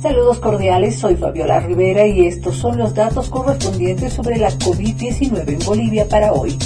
Saludos cordiales, soy Fabiola Rivera y estos son los datos correspondientes sobre la COVID-19 en Bolivia para hoy.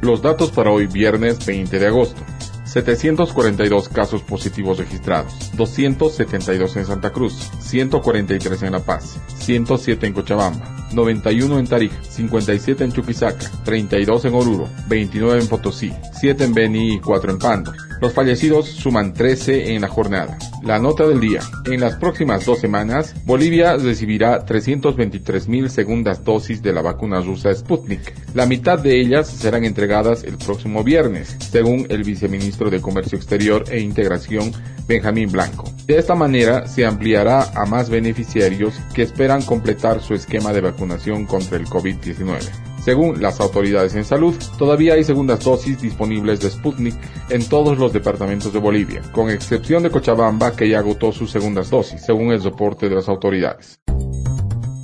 Los datos para hoy viernes 20 de agosto. 742 casos positivos registrados, 272 en Santa Cruz, 143 en La Paz, 107 en Cochabamba, 91 en Tarija, 57 en Chuquisaca, 32 en Oruro, 29 en Potosí, 7 en Beni y 4 en Pando. Los fallecidos suman 13 en la jornada. La nota del día. En las próximas dos semanas, Bolivia recibirá 323.000 segundas dosis de la vacuna rusa Sputnik. La mitad de ellas serán entregadas el próximo viernes, según el viceministro de Comercio Exterior e Integración, Benjamín Blanco. De esta manera se ampliará a más beneficiarios que esperan completar su esquema de vacunación contra el COVID-19. Según las autoridades en salud, todavía hay segundas dosis disponibles de Sputnik en todos los departamentos de Bolivia, con excepción de Cochabamba que ya agotó sus segundas dosis, según el reporte de las autoridades.